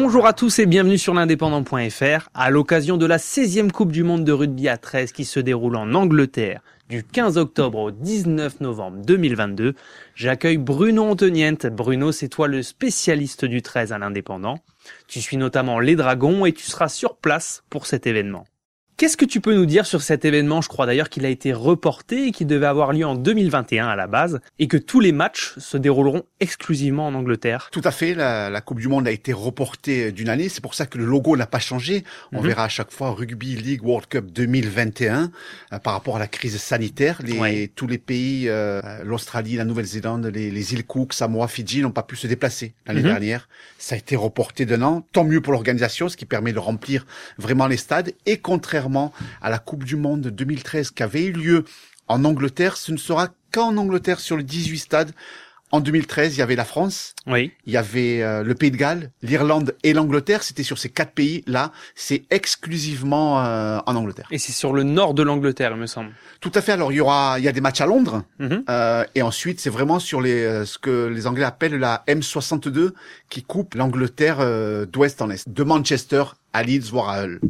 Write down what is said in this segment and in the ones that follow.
Bonjour à tous et bienvenue sur l'indépendant.fr. À l'occasion de la 16e Coupe du Monde de rugby à 13 qui se déroule en Angleterre du 15 octobre au 19 novembre 2022, j'accueille Bruno Antoniente. Bruno, c'est toi le spécialiste du 13 à l'indépendant. Tu suis notamment les Dragons et tu seras sur place pour cet événement. Qu'est-ce que tu peux nous dire sur cet événement? Je crois d'ailleurs qu'il a été reporté et qu'il devait avoir lieu en 2021 à la base et que tous les matchs se dérouleront exclusivement en Angleterre. Tout à fait, la, Coupe du Monde a été reportée d'une année, c'est pour ça que le logo n'a pas changé. On mhm. verra à chaque fois Rugby League World Cup 2021 euh, par rapport à la crise sanitaire. Les, Tous les pays, euh, l'Australie, la Nouvelle-Zélande, les, îles Cook, Samoa, Fidji n'ont pas pu se déplacer l'année mhm. dernière. Ça a été reporté d'un an, tant mieux pour l'organisation, ce qui permet de remplir vraiment les stades et contrairement à la Coupe du Monde 2013 qui avait eu lieu en Angleterre, ce ne sera qu'en Angleterre sur les 18 stades en 2013, il y avait la France, oui. il y avait euh, le Pays de Galles, l'Irlande et l'Angleterre. C'était sur ces quatre pays-là. C'est exclusivement euh, en Angleterre. Et c'est sur le nord de l'Angleterre, il me semble. Tout à fait. Alors il y aura, il y a des matchs à Londres, mhm. euh, et ensuite c'est vraiment sur les ce que les Anglais appellent la M62 qui coupe l'Angleterre d'ouest en est, de Manchester à Leeds, voire à Hull.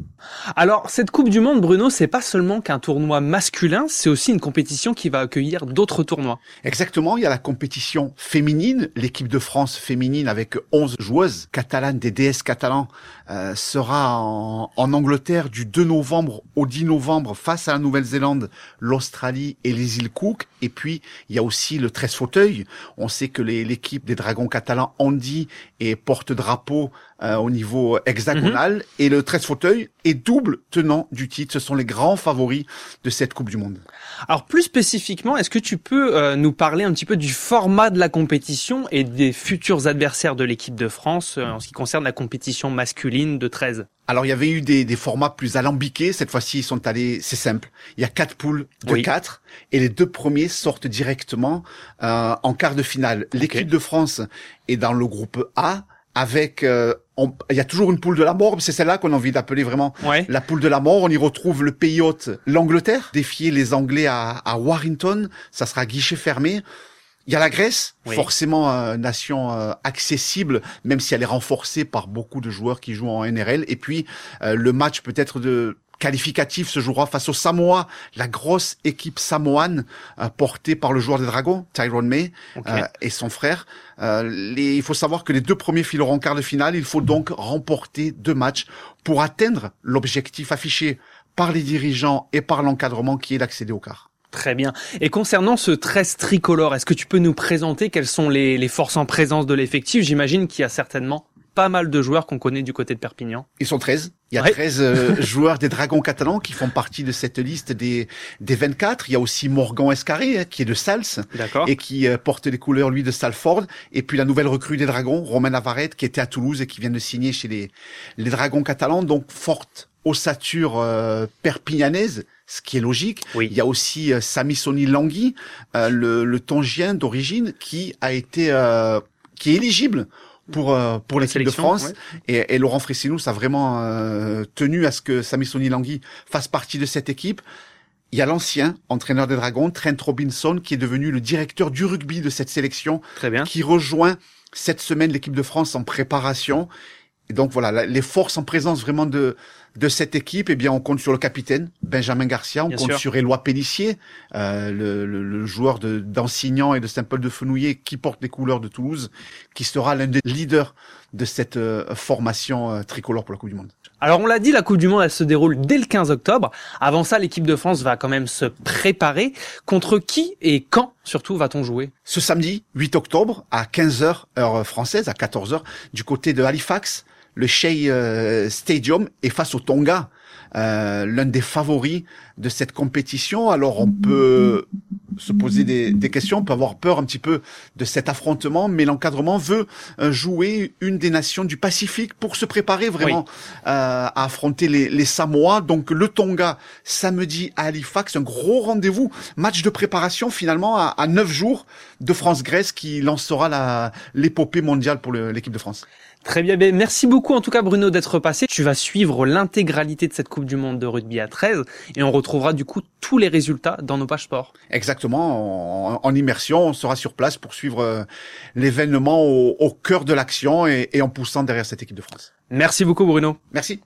Alors, cette Coupe du Monde, Bruno, c'est pas seulement qu'un tournoi masculin, c'est aussi une compétition qui va accueillir d'autres tournois. Exactement, il y a la compétition féminine. L'équipe de France féminine avec 11 joueuses catalanes, des DS catalans, euh, sera en, Angleterre du 2 novembre au 10 novembre face à la Nouvelle-Zélande, l'Australie et les îles Cook. Et puis, il y a aussi le 13 fauteuil. On sait que l'équipe des Dragons catalans Andy et porte-drapeau euh, au niveau hexagonal. Et le 13 fauteuil est double tenant du titre. Ce sont les grands favoris de cette Coupe du Monde. Alors plus spécifiquement, est-ce que tu peux euh, nous parler un petit peu du format de la compétition et des futurs adversaires de l'équipe de France euh, en ce qui concerne la compétition masculine de 13 alors il y avait eu des, des formats plus alambiqués. Cette fois-ci, ils sont allés. C'est simple. Il y a quatre poules de quatre et les deux premiers sortent directement euh, en quart de finale. L'équipe de France est dans le groupe A avec euh, il y a toujours une poule de la mort, c'est celle-là qu'on a envie d'appeler vraiment la poule de la mort. On y retrouve le pays hôte, l'Angleterre, défier les Anglais à, Warrington, ça sera guichet fermé. Il y a la Grèce, forcément euh, nation euh, accessible, même si elle est renforcée par beaucoup de joueurs qui jouent en NRL. Et puis le match peut-être de qualificatif se jouera face au Samoa, la grosse équipe samoane euh, portée par le joueur des Dragons, Tyrone May, euh, et son frère. Euh, les, il faut savoir que les deux premiers fileront en quart de finale. Il faut donc remporter deux matchs pour atteindre l'objectif affiché par les dirigeants et par l'encadrement qui est d'accéder au quart. Très bien. Et concernant ce 13 tricolore, est-ce que tu peux nous présenter quelles sont les, les forces en présence de l'effectif? J'imagine qu'il y a certainement pas mal de joueurs qu'on connaît du côté de Perpignan. Ils sont 13. Il y a 13 euh, joueurs des Dragons catalans qui font partie de cette liste des, des 24. Il y a aussi Morgan Escaré, hein, qui est de Sals. Et qui euh, porte les couleurs, lui, de Salford. Et puis la nouvelle recrue des Dragons, Romain Navarrete, qui était à Toulouse et qui vient de signer chez les, les Dragons catalans. Donc, forte ossature euh, perpignanaise, ce qui est logique. Oui. Il y a aussi euh, Sami Soni Langui, le, le Tongien d'origine, qui a été... qui est éligible pour euh, pour l'équipe de France et, et, Laurent Fressinous a vraiment euh, tenu à ce que Sami Langui fasse partie de cette équipe. Il y a l'ancien entraîneur des Dragons, Trent Robinson, qui est devenu le directeur du rugby de cette sélection, Très bien. qui rejoint cette semaine l'équipe de France en préparation. Et donc voilà, les forces en présence vraiment de de cette équipe, eh bien, on compte sur le capitaine Benjamin Garcia, on compte sur Éloi Pellissier, euh, le, le, le, joueur d'Ansignan et de Saint-Paul de Fenouillet qui porte les couleurs de Toulouse, qui sera l'un des leaders de cette euh, formation euh, tricolore pour la Coupe du Monde. Alors on l'a dit, la Coupe du Monde elle se déroule dès le 15 octobre. Avant ça, l'équipe de France va quand même se préparer. Contre qui et quand surtout va-t-on jouer? Ce samedi 8 octobre à 15h heure française, à 14h du côté de Halifax le Shea euh, Stadium est face au Tonga, euh, l'un des favoris de cette compétition. Alors on peut se poser des, des, questions, on peut avoir peur un petit peu de cet affrontement, mais l'encadrement veut euh, jouer une des nations du Pacifique pour se préparer vraiment à affronter les, les Samoa. Donc le Tonga samedi à Halifax, un gros rendez-vous, match de préparation finalement à, neuf jours de France-Grèce qui lancera l'épopée mondiale pour l'équipe de France. Très bien, ben, merci beaucoup en tout cas Bruno d'être passé. Tu vas suivre l'intégralité de cette Coupe du Monde de rugby à 13 et on retrouvera du coup tous les résultats dans nos pages sport. Exactement, en, immersion, on sera sur place pour suivre euh, l'événement au, cœur de l'action et en poussant derrière cette équipe de France. Merci beaucoup Bruno. Merci.